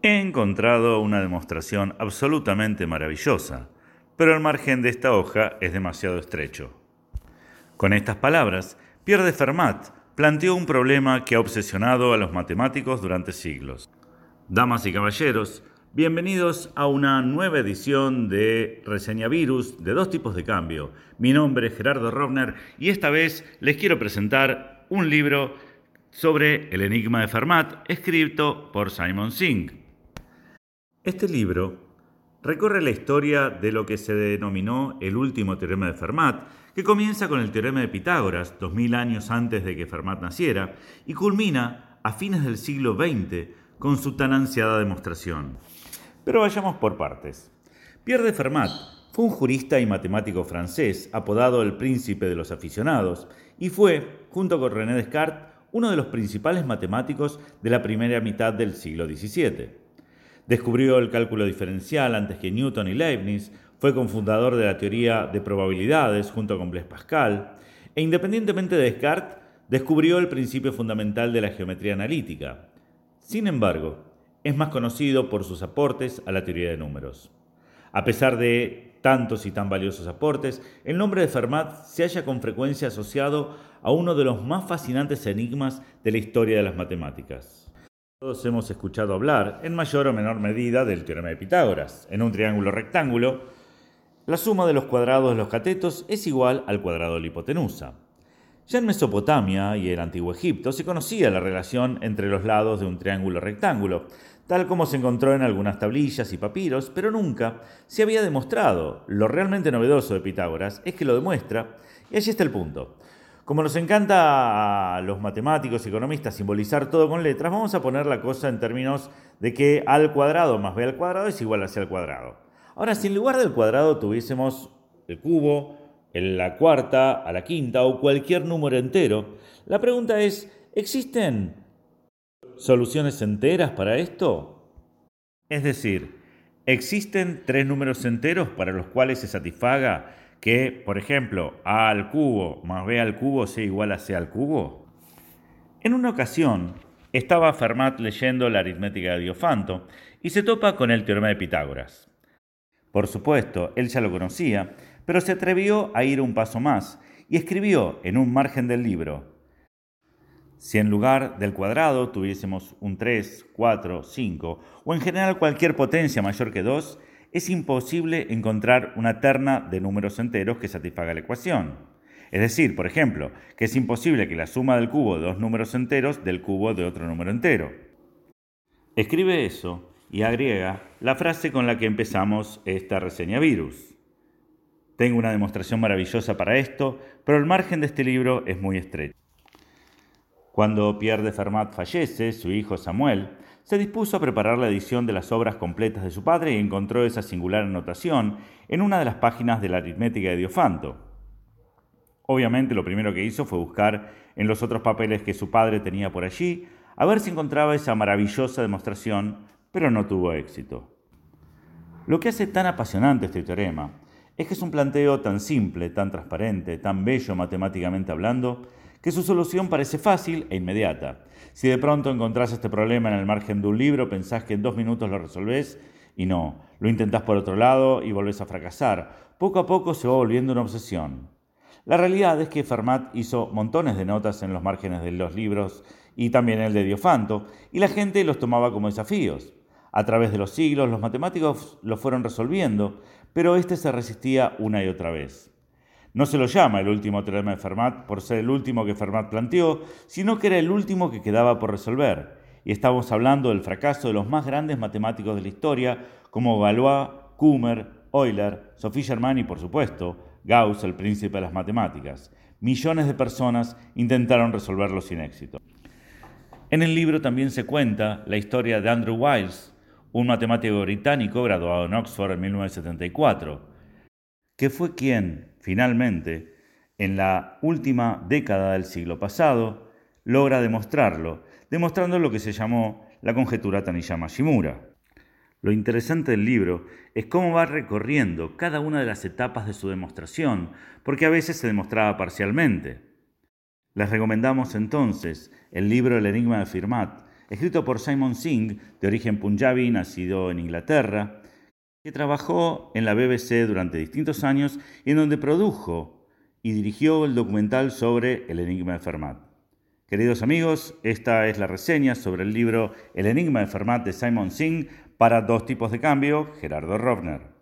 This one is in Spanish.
He encontrado una demostración absolutamente maravillosa, pero el margen de esta hoja es demasiado estrecho. Con estas palabras, Pierre de Fermat planteó un problema que ha obsesionado a los matemáticos durante siglos. Damas y caballeros, bienvenidos a una nueva edición de Reseña Virus de dos tipos de cambio. Mi nombre es Gerardo Rovner y esta vez les quiero presentar un libro sobre el enigma de Fermat escrito por Simon Singh. Este libro recorre la historia de lo que se denominó el último teorema de Fermat, que comienza con el teorema de Pitágoras, 2000 años antes de que Fermat naciera, y culmina a fines del siglo XX con su tan ansiada demostración. Pero vayamos por partes. Pierre de Fermat fue un jurista y matemático francés, apodado el príncipe de los aficionados, y fue, junto con René Descartes, uno de los principales matemáticos de la primera mitad del siglo XVII. Descubrió el cálculo diferencial antes que Newton y Leibniz, fue cofundador de la teoría de probabilidades junto con Blaise Pascal, e independientemente de Descartes, descubrió el principio fundamental de la geometría analítica. Sin embargo, es más conocido por sus aportes a la teoría de números. A pesar de tantos y tan valiosos aportes, el nombre de Fermat se halla con frecuencia asociado a uno de los más fascinantes enigmas de la historia de las matemáticas. Todos hemos escuchado hablar, en mayor o menor medida, del teorema de Pitágoras. En un triángulo rectángulo, la suma de los cuadrados de los catetos es igual al cuadrado de la hipotenusa. Ya en Mesopotamia y el antiguo Egipto se conocía la relación entre los lados de un triángulo rectángulo, tal como se encontró en algunas tablillas y papiros, pero nunca se había demostrado. Lo realmente novedoso de Pitágoras es que lo demuestra, y allí está el punto. Como nos encanta a los matemáticos y economistas simbolizar todo con letras, vamos a poner la cosa en términos de que a al cuadrado más b al cuadrado es igual a c al cuadrado. Ahora, si en lugar del cuadrado tuviésemos el cubo, la cuarta, a la quinta o cualquier número entero, la pregunta es, ¿existen soluciones enteras para esto? Es decir, ¿existen tres números enteros para los cuales se satisfaga que, por ejemplo, a al cubo más b al cubo sea igual a c al cubo? En una ocasión, estaba Fermat leyendo la aritmética de Diofanto y se topa con el teorema de Pitágoras. Por supuesto, él ya lo conocía, pero se atrevió a ir un paso más y escribió en un margen del libro, si en lugar del cuadrado tuviésemos un 3, 4, 5 o en general cualquier potencia mayor que 2, es imposible encontrar una terna de números enteros que satisfaga la ecuación. Es decir, por ejemplo, que es imposible que la suma del cubo de dos números enteros del cubo de otro número entero. Escribe eso y agrega la frase con la que empezamos esta reseña virus. Tengo una demostración maravillosa para esto, pero el margen de este libro es muy estrecho. Cuando Pierre de Fermat fallece, su hijo Samuel se dispuso a preparar la edición de las obras completas de su padre y encontró esa singular anotación en una de las páginas de la aritmética de Diofanto. Obviamente lo primero que hizo fue buscar en los otros papeles que su padre tenía por allí, a ver si encontraba esa maravillosa demostración, pero no tuvo éxito. Lo que hace tan apasionante este teorema es que es un planteo tan simple, tan transparente, tan bello matemáticamente hablando, que su solución parece fácil e inmediata. Si de pronto encontrás este problema en el margen de un libro, pensás que en dos minutos lo resolvés y no, lo intentás por otro lado y volvés a fracasar. Poco a poco se va volviendo una obsesión. La realidad es que Fermat hizo montones de notas en los márgenes de los libros y también el de Diofanto, y la gente los tomaba como desafíos. A través de los siglos, los matemáticos lo fueron resolviendo, pero este se resistía una y otra vez. No se lo llama el último teorema de Fermat por ser el último que Fermat planteó, sino que era el último que quedaba por resolver. Y estamos hablando del fracaso de los más grandes matemáticos de la historia, como Galois, Kummer, Euler, Sophie Germain y, por supuesto, Gauss, el príncipe de las matemáticas. Millones de personas intentaron resolverlo sin éxito. En el libro también se cuenta la historia de Andrew Wiles, un matemático británico graduado en Oxford en 1974, que fue quien, finalmente, en la última década del siglo pasado, logra demostrarlo, demostrando lo que se llamó la conjetura Taniyama-Shimura. Lo interesante del libro es cómo va recorriendo cada una de las etapas de su demostración, porque a veces se demostraba parcialmente. Les recomendamos entonces el libro El Enigma de Fermat, escrito por Simon Singh, de origen punjabi, nacido en Inglaterra, que trabajó en la BBC durante distintos años y en donde produjo y dirigió el documental sobre el enigma de Fermat. Queridos amigos, esta es la reseña sobre el libro El enigma de Fermat de Simon Singh para dos tipos de cambio, Gerardo Rovner.